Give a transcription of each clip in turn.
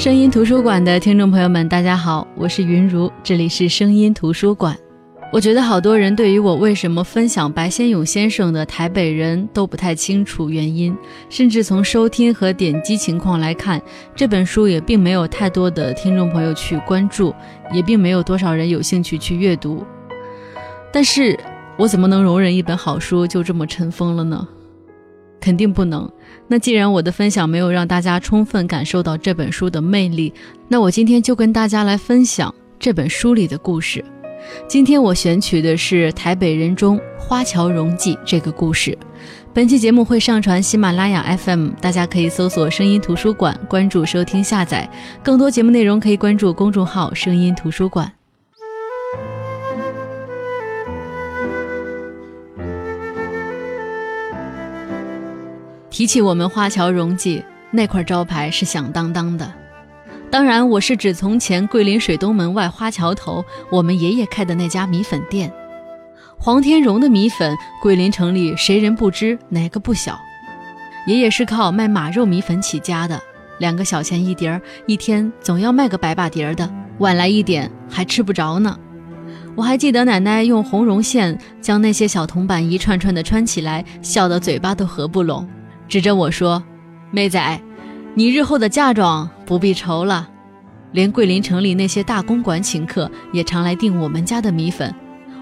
声音图书馆的听众朋友们，大家好，我是云如，这里是声音图书馆。我觉得好多人对于我为什么分享白先勇先生的《台北人》都不太清楚原因，甚至从收听和点击情况来看，这本书也并没有太多的听众朋友去关注，也并没有多少人有兴趣去阅读。但是我怎么能容忍一本好书就这么尘封了呢？肯定不能。那既然我的分享没有让大家充分感受到这本书的魅力，那我今天就跟大家来分享这本书里的故事。今天我选取的是《台北人》中花桥荣记这个故事。本期节目会上传喜马拉雅 FM，大家可以搜索“声音图书馆”，关注收听下载。更多节目内容可以关注公众号“声音图书馆”。提起我们花桥荣记那块招牌是响当当的，当然我是指从前桂林水东门外花桥头我们爷爷开的那家米粉店。黄天荣的米粉，桂林城里谁人不知，哪个不晓？爷爷是靠卖马肉米粉起家的，两个小钱一碟儿，一天总要卖个百把碟儿的，晚来一点还吃不着呢。我还记得奶奶用红绒线将那些小铜板一串串的穿起来，笑得嘴巴都合不拢。指着我说：“妹仔，你日后的嫁妆不必愁了。连桂林城里那些大公馆请客，也常来订我们家的米粉。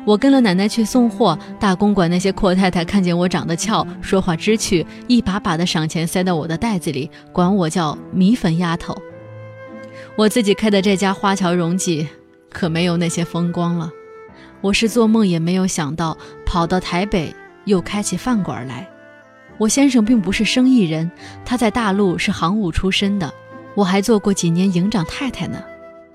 我跟了奶奶去送货，大公馆那些阔太太看见我长得俏，说话知趣，一把把的赏钱塞到我的袋子里，管我叫米粉丫头。我自己开的这家花桥荣记，可没有那些风光了。我是做梦也没有想到，跑到台北又开起饭馆来。”我先生并不是生意人，他在大陆是行务出身的。我还做过几年营长太太呢。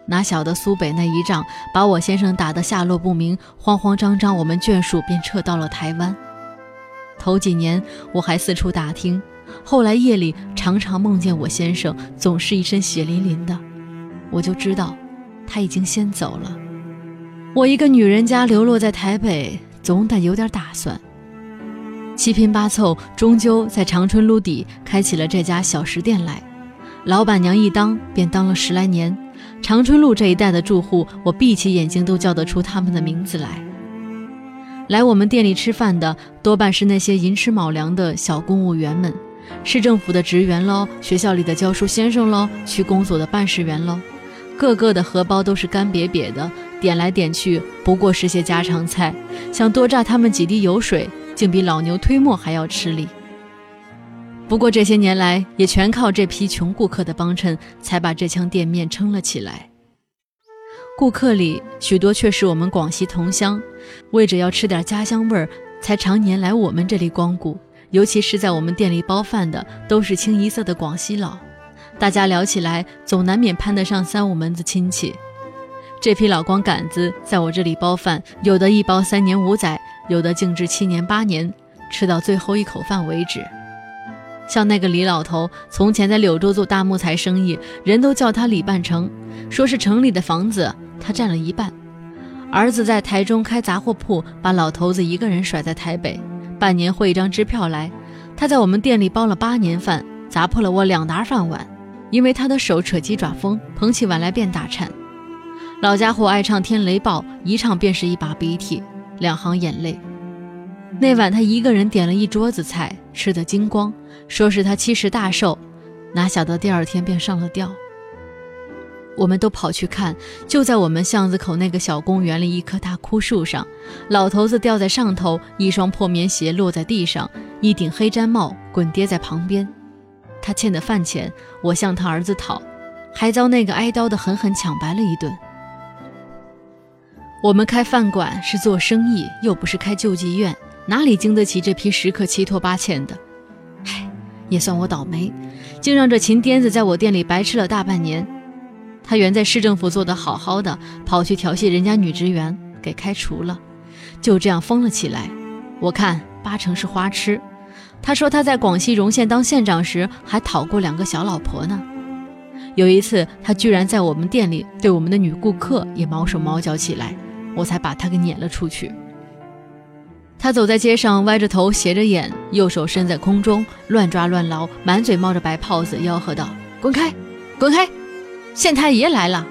哪晓得苏北那一仗，把我先生打得下落不明，慌慌张张，我们眷属便撤到了台湾。头几年我还四处打听，后来夜里常常梦见我先生，总是一身血淋淋的，我就知道他已经先走了。我一个女人家流落在台北，总得有点打算。七拼八凑，终究在长春路底开起了这家小食店来。老板娘一当便当了十来年。长春路这一带的住户，我闭起眼睛都叫得出他们的名字来。来我们店里吃饭的，多半是那些寅吃卯粮的小公务员们，市政府的职员喽，学校里的教书先生喽，区公所的办事员喽，个个的荷包都是干瘪瘪的，点来点去不过是些家常菜，想多榨他们几滴油水。竟比老牛推磨还要吃力。不过这些年来，也全靠这批穷顾客的帮衬，才把这腔店面撑了起来。顾客里许多却是我们广西同乡，为着要吃点家乡味儿，才常年来我们这里光顾。尤其是在我们店里包饭的，都是清一色的广西佬。大家聊起来，总难免攀得上三五门子亲戚。这批老光杆子在我这里包饭，有的一包三年五载。有的静置七年八年，吃到最后一口饭为止。像那个李老头，从前在柳州做大木材生意，人都叫他李半城，说是城里的房子他占了一半。儿子在台中开杂货铺，把老头子一个人甩在台北，半年汇一张支票来。他在我们店里包了八年饭，砸破了我两沓饭碗，因为他的手扯鸡爪风，捧起碗来便打颤。老家伙爱唱天雷暴，一唱便是一把鼻涕。两行眼泪。那晚他一个人点了一桌子菜，吃得精光，说是他七十大寿。哪晓得第二天便上了吊。我们都跑去看，就在我们巷子口那个小公园里一棵大枯树上，老头子吊在上头，一双破棉鞋落在地上，一顶黑毡帽滚跌在旁边。他欠的饭钱，我向他儿子讨，还遭那个挨刀的狠狠抢白了一顿。我们开饭馆是做生意，又不是开救济院，哪里经得起这批食客七拖八欠的？唉，也算我倒霉，竟让这秦癫子在我店里白吃了大半年。他原在市政府做得好好的，跑去调戏人家女职员，给开除了，就这样疯了起来。我看八成是花痴。他说他在广西荣县当县长时，还讨过两个小老婆呢。有一次，他居然在我们店里对我们的女顾客也毛手毛脚起来。我才把他给撵了出去。他走在街上，歪着头，斜着眼，右手伸在空中，乱抓乱挠，满嘴冒着白泡子，吆喝道：“滚开，滚开！县太爷来了。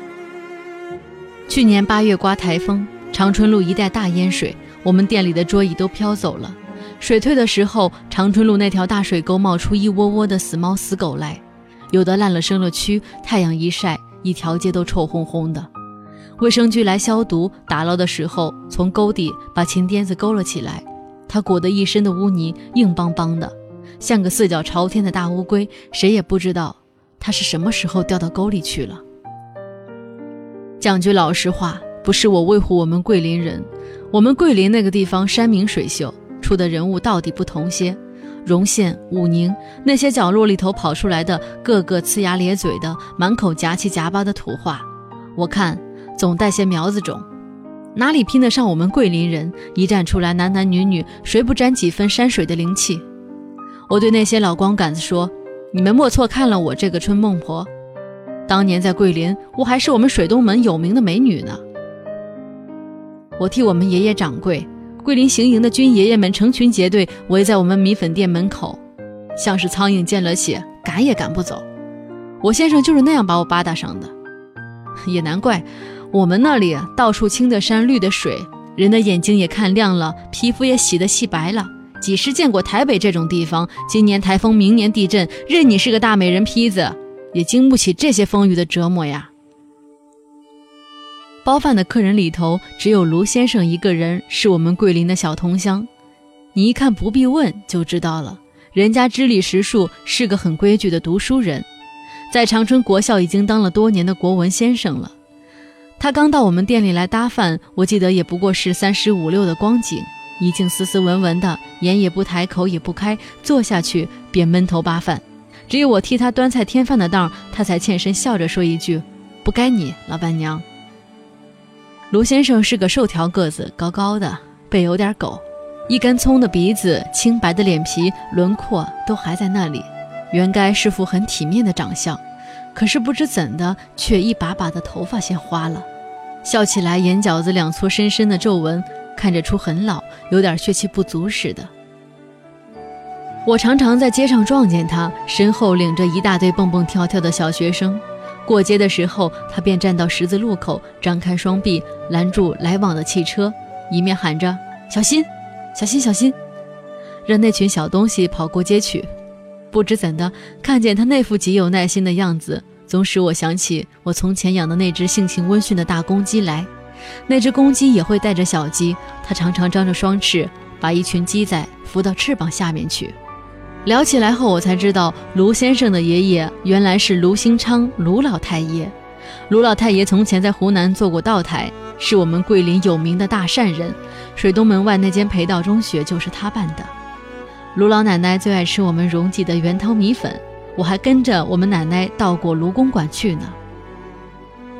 去年八月刮台风，长春路一带大淹水，我们店里的桌椅都飘走了。水退的时候，长春路那条大水沟冒出一窝窝的死猫死狗来，有的烂了生了蛆，太阳一晒，一条街都臭烘烘的。卫生局来消毒打捞的时候，从沟底把秦癫子勾了起来，他裹得一身的污泥，硬邦邦的，像个四脚朝天的大乌龟，谁也不知道他是什么时候掉到沟里去了。讲句老实话，不是我维护我们桂林人，我们桂林那个地方山明水秀。出的人物到底不同些，荣县、武宁那些角落里头跑出来的个个呲牙咧嘴的，满口夹七夹八的土话，我看总带些苗子种，哪里拼得上我们桂林人？一站出来，男男女女谁不沾几分山水的灵气？我对那些老光杆子说：“你们莫错看了我这个春孟婆，当年在桂林，我还是我们水东门有名的美女呢。”我替我们爷爷掌柜。桂林行营的军爷爷们成群结队围在我们米粉店门口，像是苍蝇见了血，赶也赶不走。我先生就是那样把我扒搭上的，也难怪，我们那里到处青的山绿的水，人的眼睛也看亮了，皮肤也洗得细白了。几时见过台北这种地方？今年台风，明年地震，任你是个大美人坯子，也经不起这些风雨的折磨呀。包饭的客人里头，只有卢先生一个人是我们桂林的小同乡。你一看不必问就知道了，人家知礼识数，是个很规矩的读书人，在长春国校已经当了多年的国文先生了。他刚到我们店里来搭饭，我记得也不过是三十五六的光景，一径斯斯文文的，眼也不抬，口也不开，坐下去便闷头扒饭。只有我替他端菜添饭的当，他才欠身笑着说一句：“不该你，老板娘。”卢先生是个瘦条个子，高高的，背有点狗，一根葱的鼻子，清白的脸皮，轮廓都还在那里，原该是副很体面的长相，可是不知怎的，却一把把的头发先花了，笑起来眼角子两撮深深的皱纹，看着出很老，有点血气不足似的。我常常在街上撞见他，身后领着一大堆蹦蹦跳跳的小学生。过街的时候，他便站到十字路口，张开双臂拦住来往的汽车，一面喊着“小心，小心，小心”，让那群小东西跑过街去。不知怎的，看见他那副极有耐心的样子，总使我想起我从前养的那只性情温驯的大公鸡来。那只公鸡也会带着小鸡，它常常张着双翅，把一群鸡仔扶到翅膀下面去。聊起来后，我才知道卢先生的爷爷原来是卢兴昌，卢老太爷。卢老太爷从前在湖南做过道台，是我们桂林有名的大善人。水东门外那间培道中学就是他办的。卢老奶奶最爱吃我们荣记的圆头米粉，我还跟着我们奶奶到过卢公馆去呢。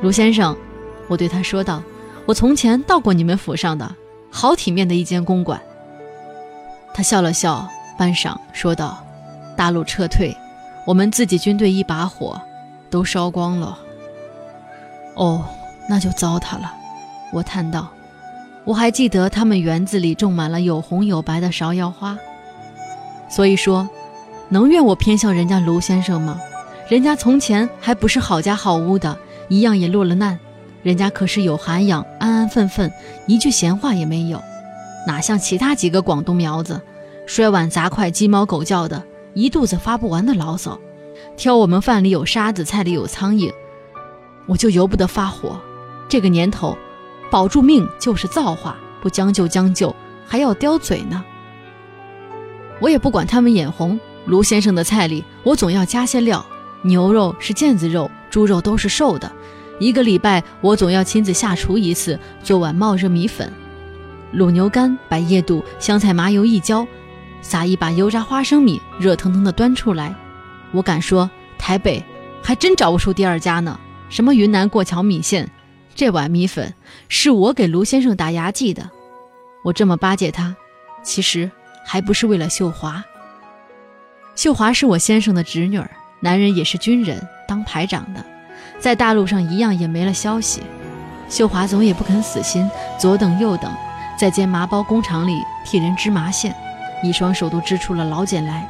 卢先生，我对他说道：“我从前到过你们府上的，好体面的一间公馆。”他笑了笑。半晌，说道：“大陆撤退，我们自己军队一把火，都烧光了。哦，那就糟蹋了。”我叹道：“我还记得他们园子里种满了有红有白的芍药花。所以说，能怨我偏向人家卢先生吗？人家从前还不是好家好屋的，一样也落了难。人家可是有涵养，安安分分，一句闲话也没有，哪像其他几个广东苗子。”摔碗砸筷，鸡毛狗叫的，一肚子发不完的牢骚，挑我们饭里有沙子，菜里有苍蝇，我就由不得发火。这个年头，保住命就是造化，不将就将就，还要叼嘴呢。我也不管他们眼红，卢先生的菜里，我总要加些料。牛肉是腱子肉，猪肉都是瘦的。一个礼拜，我总要亲自下厨一次，做碗冒热米粉，卤牛肝，把叶肚，香菜麻油一浇。撒一把油炸花生米，热腾腾的端出来。我敢说，台北还真找不出第二家呢。什么云南过桥米线，这碗米粉是我给卢先生打牙祭的。我这么巴结他，其实还不是为了秀华。秀华是我先生的侄女儿，男人也是军人，当排长的，在大陆上一样也没了消息。秀华总也不肯死心，左等右等，在间麻包工厂里替人织麻线。一双手都织出了老茧来，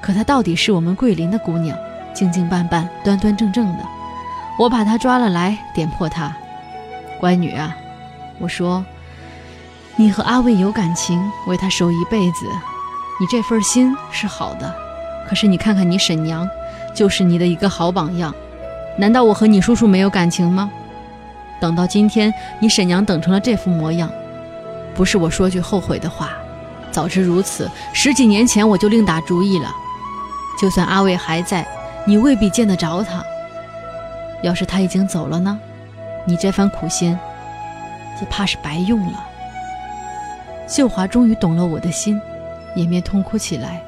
可她到底是我们桂林的姑娘，静静半半，端端正正的。我把她抓了来，点破她：“乖女啊，我说，你和阿卫有感情，为他守一辈子，你这份心是好的。可是你看看你婶娘，就是你的一个好榜样。难道我和你叔叔没有感情吗？等到今天，你婶娘等成了这副模样，不是我说句后悔的话。”早知如此，十几年前我就另打主意了。就算阿伟还在，你未必见得着他。要是他已经走了呢？你这番苦心，也怕是白用了。秀华终于懂了我的心，掩面痛哭起来。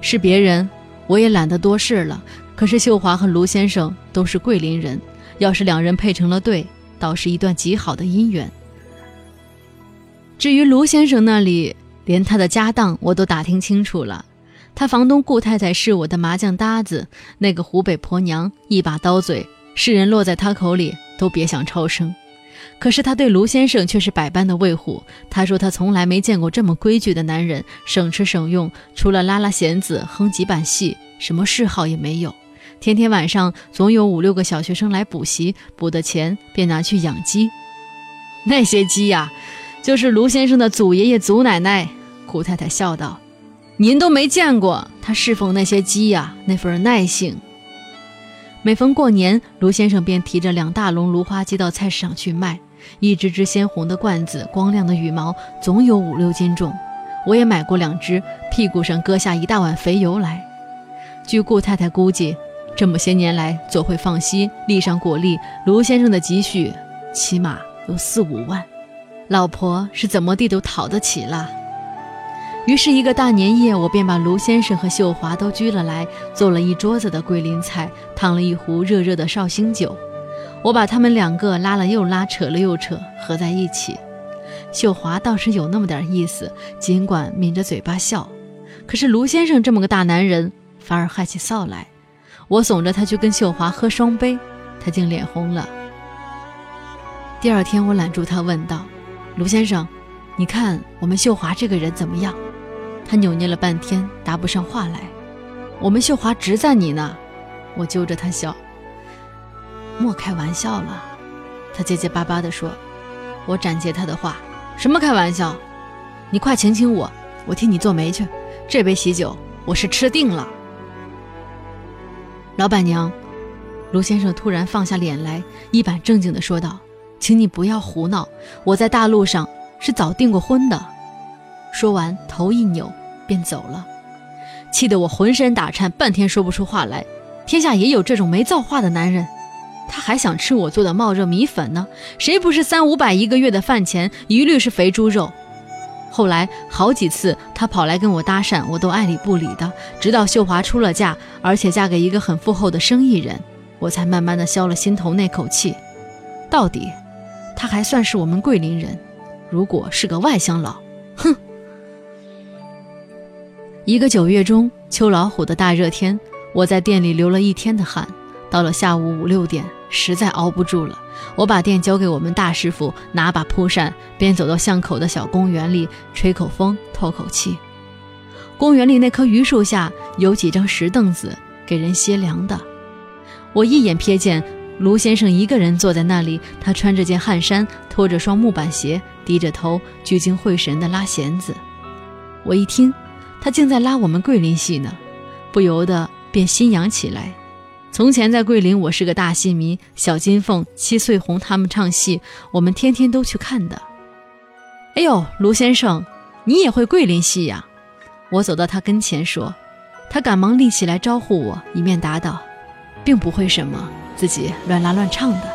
是别人，我也懒得多事了。可是秀华和卢先生都是桂林人，要是两人配成了对，倒是一段极好的姻缘。至于卢先生那里，连他的家当我都打听清楚了，他房东顾太太是我的麻将搭子，那个湖北婆娘一把刀嘴，世人落在他口里都别想超生。可是他对卢先生却是百般的维护。他说他从来没见过这么规矩的男人，省吃省用，除了拉拉弦子、哼几板戏，什么嗜好也没有。天天晚上总有五六个小学生来补习，补的钱便拿去养鸡。那些鸡呀。就是卢先生的祖爷爷、祖奶奶，胡太太笑道：“您都没见过他侍奉那些鸡呀，那份耐性。”每逢过年，卢先生便提着两大笼芦花鸡到菜市场去卖，一只只鲜红的罐子，光亮的羽毛，总有五六斤重。我也买过两只，屁股上搁下一大碗肥油来。据顾太太估计，这么些年来做会放息，立上果粒，卢先生的积蓄起码有四五万。老婆是怎么地都讨得起了。于是，一个大年夜，我便把卢先生和秀华都拘了来，做了一桌子的桂林菜，烫了一壶热热的绍兴酒。我把他们两个拉了又拉，扯了又扯，合在一起。秀华倒是有那么点意思，尽管抿着嘴巴笑。可是卢先生这么个大男人，反而害起臊来。我怂着他去跟秀华喝双杯，他竟脸红了。第二天，我揽住他问道。卢先生，你看我们秀华这个人怎么样？他扭捏了半天，答不上话来。我们秀华直赞你呢。我揪着他笑，莫开玩笑了。他结结巴巴地说。我斩截他的话，什么开玩笑？你快请请我，我替你做媒去。这杯喜酒我是吃定了。老板娘，卢先生突然放下脸来，一板正经地说道。请你不要胡闹！我在大陆上是早订过婚的。说完，头一扭，便走了，气得我浑身打颤，半天说不出话来。天下也有这种没造化的男人，他还想吃我做的冒热米粉呢。谁不是三五百一个月的饭钱，一律是肥猪肉？后来好几次他跑来跟我搭讪，我都爱理不理的。直到秀华出了嫁，而且嫁给一个很富厚的生意人，我才慢慢的消了心头那口气。到底。他还算是我们桂林人，如果是个外乡佬，哼！一个九月中秋老虎的大热天，我在店里流了一天的汗。到了下午五六点，实在熬不住了，我把店交给我们大师傅，拿把蒲扇，便走到巷口的小公园里，吹口风，透口气。公园里那棵榆树下有几张石凳子，给人歇凉的。我一眼瞥见。卢先生一个人坐在那里，他穿着件汗衫，拖着双木板鞋，低着头，聚精会神地拉弦子。我一听，他竟在拉我们桂林戏呢，不由得便心痒起来。从前在桂林，我是个大戏迷，小金凤、七岁红他们唱戏，我们天天都去看的。哎呦，卢先生，你也会桂林戏呀？我走到他跟前说，他赶忙立起来招呼我，一面答道，并不会什么。自己乱拉乱唱的，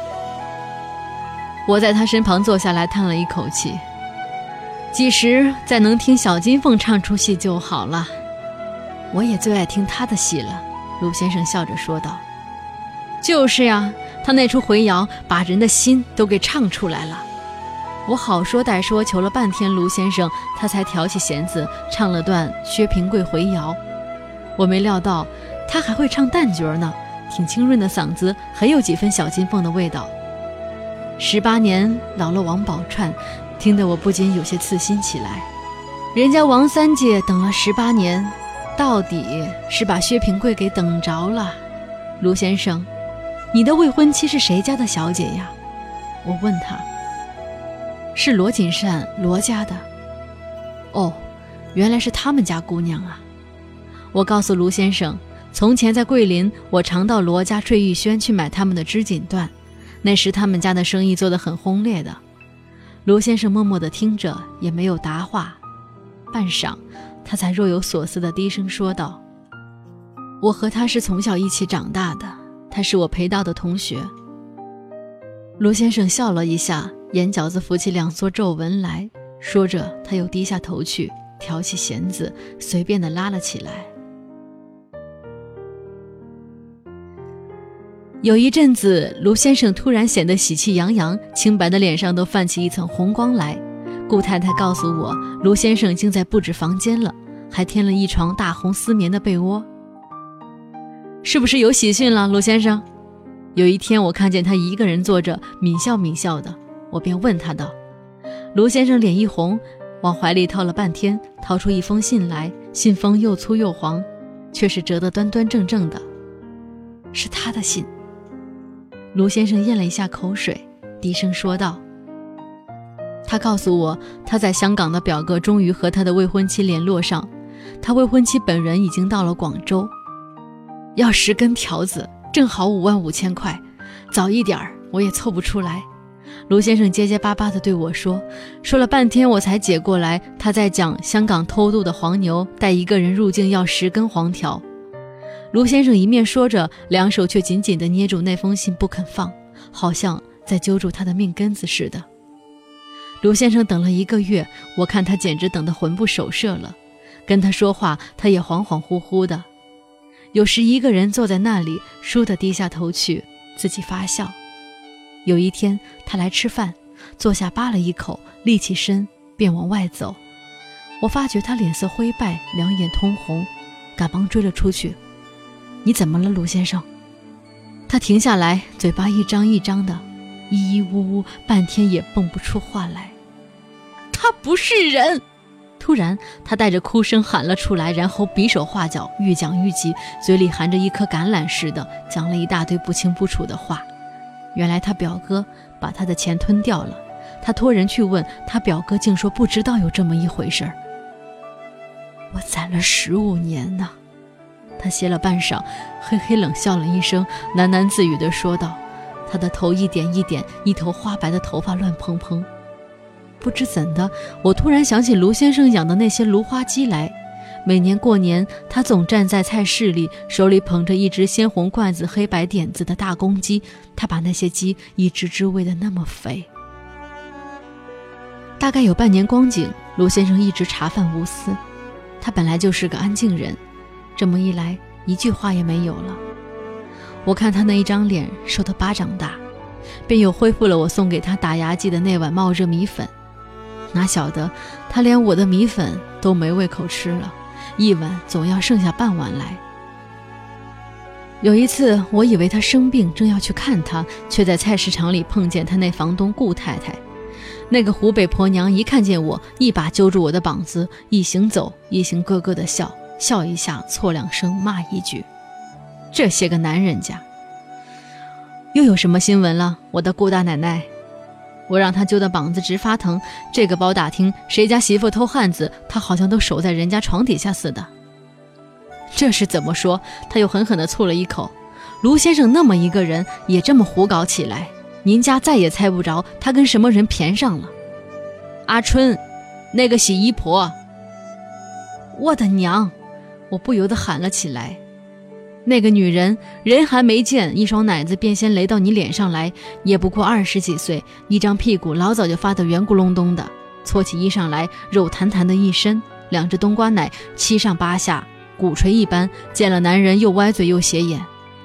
我在他身旁坐下来，叹了一口气。几时再能听小金凤唱出戏就好了。我也最爱听她的戏了。卢先生笑着说道：“就是呀，他那出回窑把人的心都给唱出来了。”我好说歹说求了半天，卢先生他才挑起弦子唱了段《薛平贵回窑》。我没料到他还会唱旦角呢。挺清润的嗓子，很有几分小金凤的味道。十八年老了王宝钏，听得我不禁有些刺心起来。人家王三姐等了十八年，到底是把薛平贵给等着了。卢先生，你的未婚妻是谁家的小姐呀？我问他。是罗锦善罗家的。哦，原来是他们家姑娘啊！我告诉卢先生，从前在桂林，我常到罗家坠玉轩去买他们的织锦缎，那时他们家的生意做得很轰烈的。卢先生默默地听着，也没有答话。半晌，他才若有所思地低声说道：“我和他是从小一起长大的，他是我陪到的同学。”卢先生笑了一下，眼角子浮起两撮皱纹来。说着，他又低下头去，挑起弦子，随便的拉了起来。有一阵子，卢先生突然显得喜气洋洋，清白的脸上都泛起一层红光来。顾太太告诉我，卢先生竟在布置房间了，还添了一床大红丝棉的被窝。是不是有喜讯了，卢先生？有一天，我看见他一个人坐着，抿笑抿笑的，我便问他道。卢先生脸一红，往怀里掏了半天，掏出一封信来，信封又粗又黄，却是折得端端正正的，是他的信。卢先生咽了一下口水，低声说道：“他告诉我，他在香港的表哥终于和他的未婚妻联络上，他未婚妻本人已经到了广州，要十根条子，正好五万五千块，早一点儿我也凑不出来。”卢先生结结巴巴地对我说：“说了半天，我才解过来。他在讲香港偷渡的黄牛带一个人入境要十根黄条。”卢先生一面说着，两手却紧紧地捏住那封信不肯放，好像在揪住他的命根子似的。卢先生等了一个月，我看他简直等得魂不守舍了。跟他说话，他也恍恍惚惚的，有时一个人坐在那里，倏地低下头去，自己发笑。有一天，他来吃饭，坐下扒了一口，立起身便往外走。我发觉他脸色灰败，两眼通红，赶忙追了出去。你怎么了，卢先生？他停下来，嘴巴一张一张的，咿咿呜呜，半天也蹦不出话来。他不是人！突然，他带着哭声喊了出来，然后比手画脚，愈讲愈急，嘴里含着一颗橄榄似的，讲了一大堆不清不楚的话。原来他表哥把他的钱吞掉了，他托人去问他表哥，竟说不知道有这么一回事儿。我攒了十五年呢。他歇了半晌，嘿嘿冷笑了一声，喃喃自语地说道：“他的头一点一点，一头花白的头发乱蓬蓬。不知怎的，我突然想起卢先生养的那些芦花鸡来。”每年过年，他总站在菜市里，手里捧着一只鲜红罐子、黑白点子的大公鸡。他把那些鸡一只只喂得那么肥。大概有半年光景，卢先生一直茶饭无私。他本来就是个安静人，这么一来，一句话也没有了。我看他那一张脸瘦得巴掌大，便又恢复了我送给他打牙祭的那碗冒热米粉。哪晓得他连我的米粉都没胃口吃了。一碗总要剩下半碗来。有一次，我以为他生病，正要去看他，却在菜市场里碰见他那房东顾太太。那个湖北婆娘一看见我，一把揪住我的膀子，一行走，一行咯咯的笑，笑一下，错两声，骂一句：“这些个男人家，又有什么新闻了？”我的顾大奶奶。我让他揪的膀子直发疼，这个包打听谁家媳妇偷汉子，他好像都守在人家床底下似的。这是怎么说？他又狠狠地啐了一口。卢先生那么一个人，也这么胡搞起来，您家再也猜不着他跟什么人谝上了。阿春，那个洗衣婆。我的娘！我不由得喊了起来。那个女人人还没见，一双奶子便先雷到你脸上来，也不过二十几岁，一张屁股老早就发得圆咕隆咚的，搓起衣裳来肉弹弹的一身，两只冬瓜奶七上八下，鼓槌一般，见了男人又歪嘴又斜眼。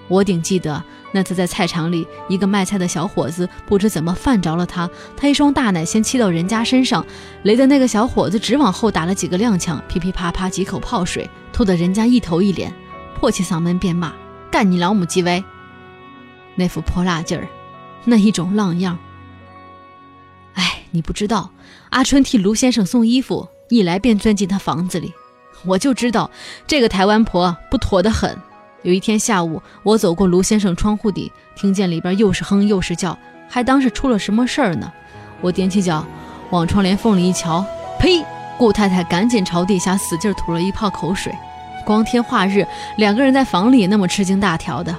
我顶记得那次在菜场里，一个卖菜的小伙子不知怎么犯着了他，他一双大奶先踢到人家身上，雷得那个小伙子直往后打了几个踉跄，噼噼啪啪几口泡水，吐得人家一头一脸。破起嗓门便骂：“干你老母鸡威！”那副泼辣劲儿，那一种浪样。哎，你不知道，阿春替卢先生送衣服，一来便钻进他房子里。我就知道这个台湾婆不妥得很。有一天下午，我走过卢先生窗户底，听见里边又是哼又是叫，还当是出了什么事儿呢。我踮起脚往窗帘缝里一瞧，呸！顾太太赶紧朝地下使劲吐了一泡口水。光天化日，两个人在房里那么吃惊大条的，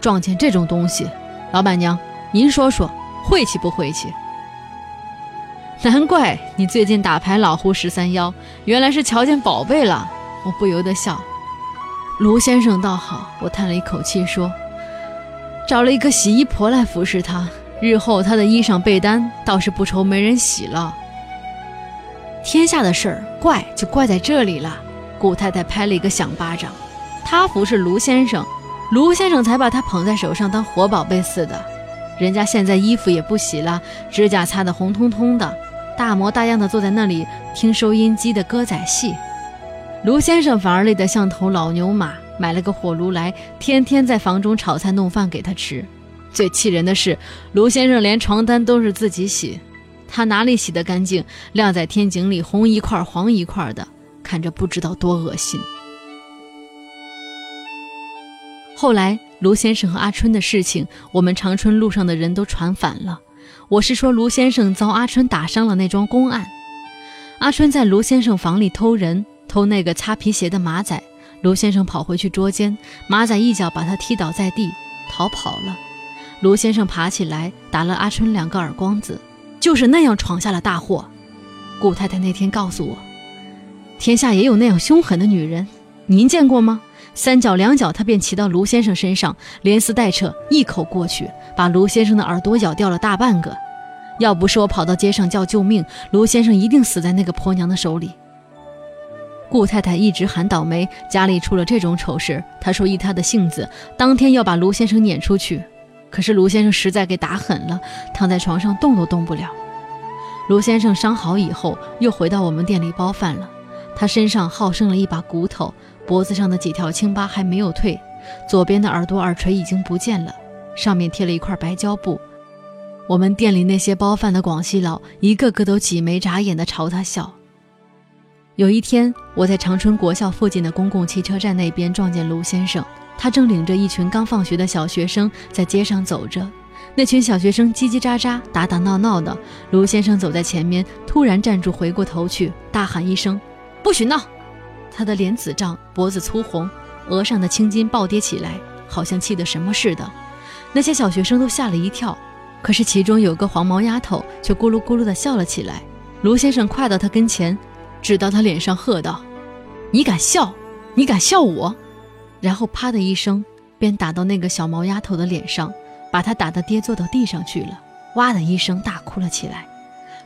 撞见这种东西，老板娘，您说说，晦气不晦气？难怪你最近打牌老胡十三幺，原来是瞧见宝贝了。我不由得笑。卢先生倒好，我叹了一口气说：“找了一个洗衣婆来服侍他，日后他的衣裳被单倒是不愁没人洗了。”天下的事儿怪就怪在这里了。顾太太拍了一个响巴掌，他服侍卢先生，卢先生才把他捧在手上当活宝贝似的。人家现在衣服也不洗了，指甲擦得红彤彤的，大模大样的坐在那里听收音机的歌仔戏。卢先生反而累得像头老牛马，买了个火炉来，天天在房中炒菜弄饭给他吃。最气人的是，卢先生连床单都是自己洗，他哪里洗得干净？晾在天井里，红一块黄一块的，看着不知道多恶心。后来，卢先生和阿春的事情，我们长春路上的人都传反了。我是说，卢先生遭阿春打伤了那桩公案，阿春在卢先生房里偷人。偷那个擦皮鞋的马仔，卢先生跑回去捉奸，马仔一脚把他踢倒在地，逃跑了。卢先生爬起来打了阿春两个耳光子，就是那样闯下了大祸。顾太太那天告诉我，天下也有那样凶狠的女人，您见过吗？三脚两脚，他便骑到卢先生身上，连撕带扯，一口过去，把卢先生的耳朵咬掉了大半个。要不是我跑到街上叫救命，卢先生一定死在那个婆娘的手里。顾太太一直喊倒霉，家里出了这种丑事。她说依她的性子，当天要把卢先生撵出去。可是卢先生实在给打狠了，躺在床上动都动不了。卢先生伤好以后，又回到我们店里包饭了。他身上好剩了一把骨头，脖子上的几条青疤还没有退，左边的耳朵耳垂已经不见了，上面贴了一块白胶布。我们店里那些包饭的广西佬，一个个都挤眉眨眼地朝他笑。有一天，我在长春国校附近的公共汽车站那边撞见卢先生，他正领着一群刚放学的小学生在街上走着。那群小学生叽叽喳喳、打打闹闹的。卢先生走在前面，突然站住，回过头去，大喊一声：“不许闹！”他的脸紫胀，脖子粗红，额上的青筋暴跌起来，好像气得什么似的。那些小学生都吓了一跳，可是其中有个黄毛丫头却咕噜咕噜地笑了起来。卢先生快到他跟前。指到他脸上喝道：“你敢笑？你敢笑我？”然后啪的一声，便打到那个小毛丫头的脸上，把她打得跌坐到地上去了，哇的一声大哭了起来。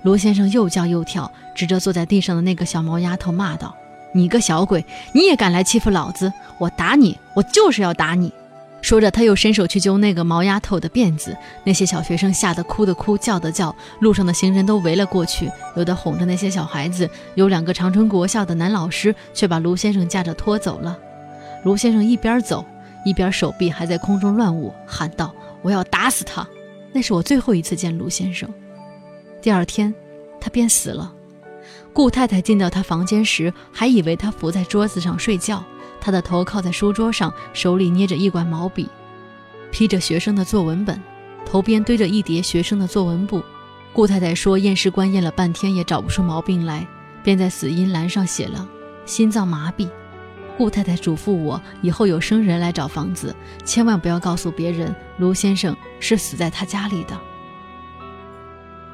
罗先生又叫又跳，指着坐在地上的那个小毛丫头骂道：“你个小鬼，你也敢来欺负老子？我打你，我就是要打你！”说着，他又伸手去揪那个毛丫头的辫子。那些小学生吓得哭的哭，叫的叫，路上的行人都围了过去，有的哄着那些小孩子。有两个长春国校的男老师却把卢先生架着拖走了。卢先生一边走，一边手臂还在空中乱舞，喊道：“我要打死他！”那是我最后一次见卢先生。第二天，他便死了。顾太太进到他房间时，还以为他伏在桌子上睡觉。他的头靠在书桌上，手里捏着一管毛笔，披着学生的作文本，头边堆着一叠学生的作文簿。顾太太说，验尸官验了半天也找不出毛病来，便在死因栏上写了心脏麻痹。顾太太嘱咐我，以后有生人来找房子，千万不要告诉别人卢先生是死在他家里的。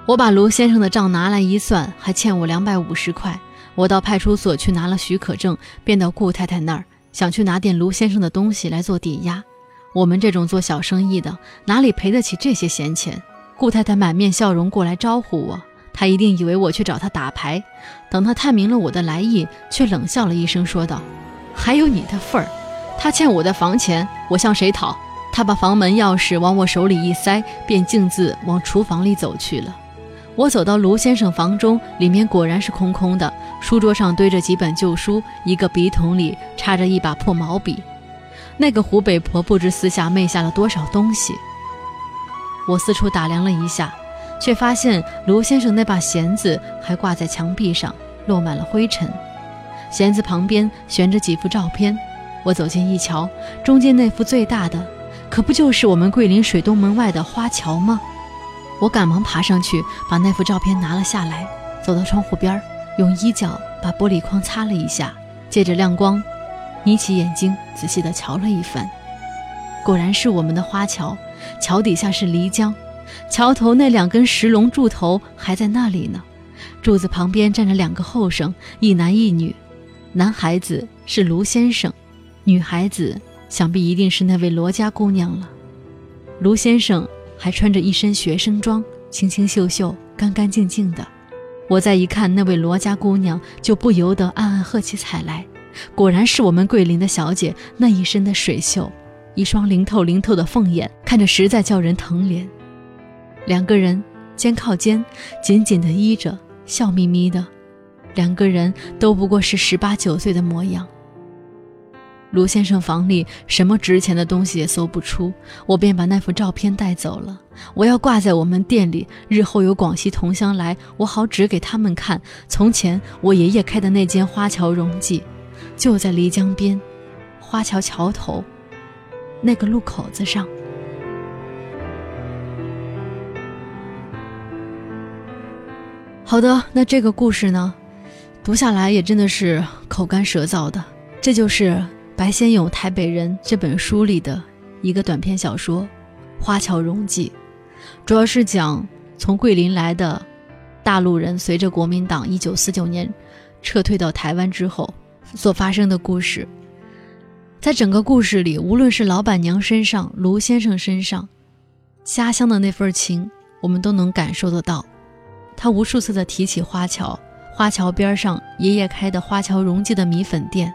我把卢先生的账拿来一算，还欠我两百五十块。我到派出所去拿了许可证，便到顾太太那儿。想去拿点卢先生的东西来做抵押，我们这种做小生意的哪里赔得起这些闲钱？顾太太满面笑容过来招呼我，她一定以为我去找她打牌。等她探明了我的来意，却冷笑了一声，说道：“还有你的份儿！他欠我的房钱，我向谁讨？”她把房门钥匙往我手里一塞，便径自往厨房里走去了。我走到卢先生房中，里面果然是空空的，书桌上堆着几本旧书，一个笔筒里插着一把破毛笔。那个湖北婆不知私下昧下了多少东西。我四处打量了一下，却发现卢先生那把弦子还挂在墙壁上，落满了灰尘。弦子旁边悬着几幅照片，我走近一瞧，中间那幅最大的，可不就是我们桂林水东门外的花桥吗？我赶忙爬上去，把那幅照片拿了下来，走到窗户边，用衣角把玻璃框擦了一下，借着亮光，眯起眼睛仔细地瞧了一番。果然是我们的花桥，桥底下是漓江，桥头那两根石龙柱头还在那里呢。柱子旁边站着两个后生，一男一女，男孩子是卢先生。女孩子想必一定是那位罗家姑娘了。卢先生还穿着一身学生装，清清秀秀、干干净净的。我再一看那位罗家姑娘，就不由得暗暗喝起彩来。果然是我们桂林的小姐，那一身的水袖，一双灵透灵透的凤眼，看着实在叫人疼怜。两个人肩靠肩，紧紧地依着，笑眯眯的。两个人都不过是十八九岁的模样。卢先生房里什么值钱的东西也搜不出，我便把那幅照片带走了。我要挂在我们店里，日后有广西同乡来，我好指给他们看。从前我爷爷开的那间花桥荣记，就在漓江边，花桥桥头那个路口子上。好的，那这个故事呢，读下来也真的是口干舌燥的。这就是。白先勇《台北人》这本书里的一个短篇小说《花桥荣记》，主要是讲从桂林来的大陆人随着国民党一九四九年撤退到台湾之后所发生的故事。在整个故事里，无论是老板娘身上、卢先生身上，家乡的那份情，我们都能感受得到。他无数次的提起花桥，花桥边上爷爷开的花桥荣记的米粉店。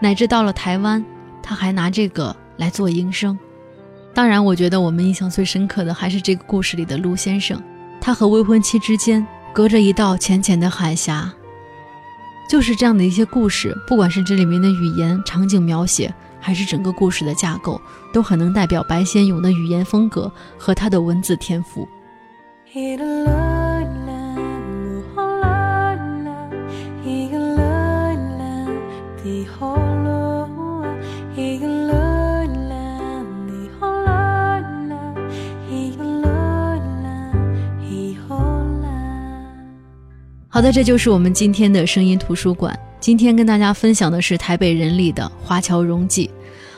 乃至到了台湾，他还拿这个来做营生。当然，我觉得我们印象最深刻的还是这个故事里的陆先生，他和未婚妻之间隔着一道浅浅的海峡。就是这样的一些故事，不管是这里面的语言、场景描写，还是整个故事的架构，都很能代表白先勇的语言风格和他的文字天赋。好的，这就是我们今天的声音图书馆。今天跟大家分享的是台北人里的《华侨荣记》。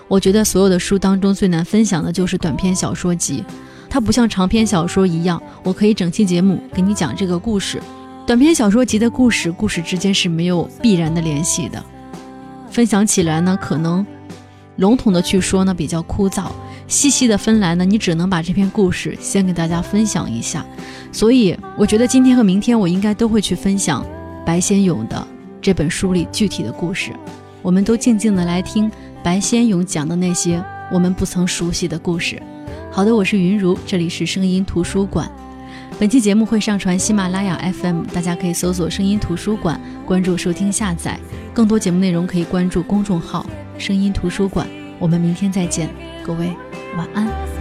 我觉得所有的书当中最难分享的就是短篇小说集，它不像长篇小说一样，我可以整期节目给你讲这个故事。短篇小说集的故事，故事之间是没有必然的联系的。分享起来呢，可能笼统的去说呢比较枯燥，细细的分来呢，你只能把这篇故事先给大家分享一下。所以，我觉得今天和明天我应该都会去分享白先勇的这本书里具体的故事。我们都静静的来听白先勇讲的那些我们不曾熟悉的故事。好的，我是云如，这里是声音图书馆。本期节目会上传喜马拉雅 FM，大家可以搜索“声音图书馆”，关注收听下载。更多节目内容可以关注公众号“声音图书馆”。我们明天再见，各位晚安。